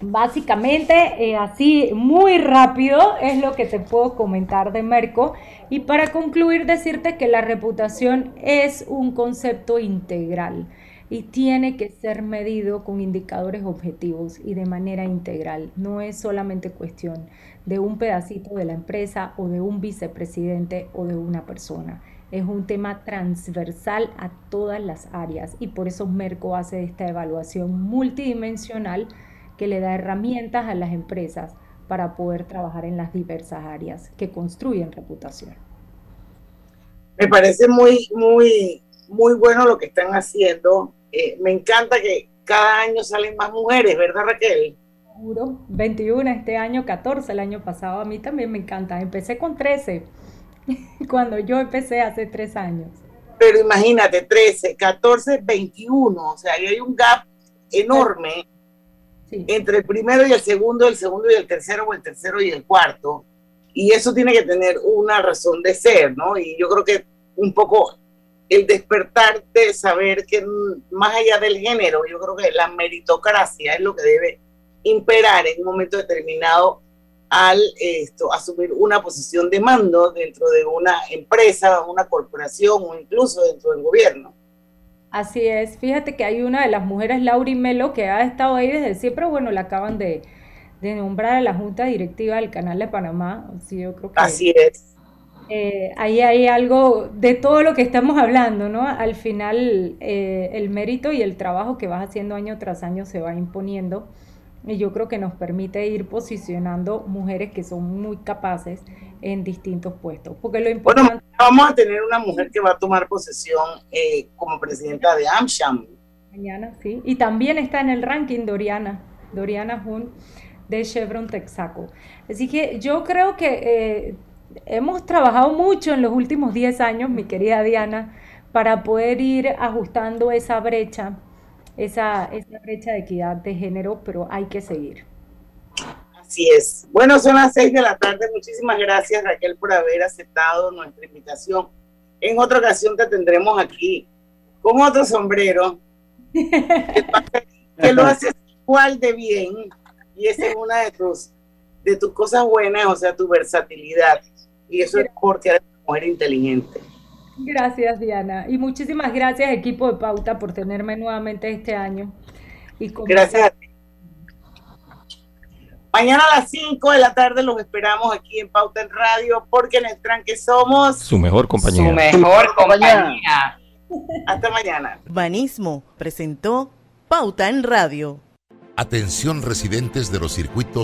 Básicamente, eh, así muy rápido es lo que te puedo comentar de Merco. Y para concluir, decirte que la reputación es un concepto integral y tiene que ser medido con indicadores objetivos y de manera integral. No es solamente cuestión de un pedacito de la empresa o de un vicepresidente o de una persona. es un tema transversal a todas las áreas y por eso Merco hace esta evaluación multidimensional que le da herramientas a las empresas para poder trabajar en las diversas áreas que construyen reputación. Me parece muy, muy, muy bueno lo que están haciendo. Eh, me encanta que cada año salen más mujeres, ¿verdad Raquel? Seguro, 21 este año, 14 el año pasado. A mí también me encanta. Empecé con 13 cuando yo empecé hace tres años. Pero imagínate, 13, 14, 21. O sea, ahí hay un gap enorme entre el primero y el segundo, el segundo y el tercero, o el tercero y el cuarto. Y eso tiene que tener una razón de ser, ¿no? Y yo creo que un poco el despertar de saber que más allá del género, yo creo que la meritocracia es lo que debe imperar en un momento determinado al esto, asumir una posición de mando dentro de una empresa, una corporación o incluso dentro del gobierno. Así es, fíjate que hay una de las mujeres, Lauri Melo, que ha estado ahí desde siempre, bueno, la acaban de, nombrar a la Junta Directiva del Canal de Panamá, sí, yo creo que... Así es. Eh, ahí hay algo de todo lo que estamos hablando, ¿no? Al final eh, el mérito y el trabajo que vas haciendo año tras año se va imponiendo y yo creo que nos permite ir posicionando mujeres que son muy capaces en distintos puestos. Porque lo importante... Bueno, vamos a tener una mujer que va a tomar posesión eh, como presidenta de AmSham. Mañana, sí. Y también está en el ranking Doriana, Doriana Hun de Chevron Texaco. Así que yo creo que eh, hemos trabajado mucho en los últimos 10 años, mi querida Diana, para poder ir ajustando esa brecha esa, esa brecha de equidad de género, pero hay que seguir. Así es. Bueno, son las seis de la tarde. Muchísimas gracias, Raquel, por haber aceptado nuestra invitación. En otra ocasión te tendremos aquí con otro sombrero que, lo haces igual de bien y esa es una de tus, de tus cosas buenas, o sea, tu versatilidad. Y eso es porque eres una mujer inteligente. Gracias, Diana. Y muchísimas gracias, equipo de Pauta, por tenerme nuevamente este año. Y gracias a ti. Mañana a las 5 de la tarde los esperamos aquí en Pauta en Radio, porque en el tranque somos su mejor compañía. Su mejor compañía. Hasta mañana. Urbanismo presentó Pauta en Radio. Atención residentes de los circuitos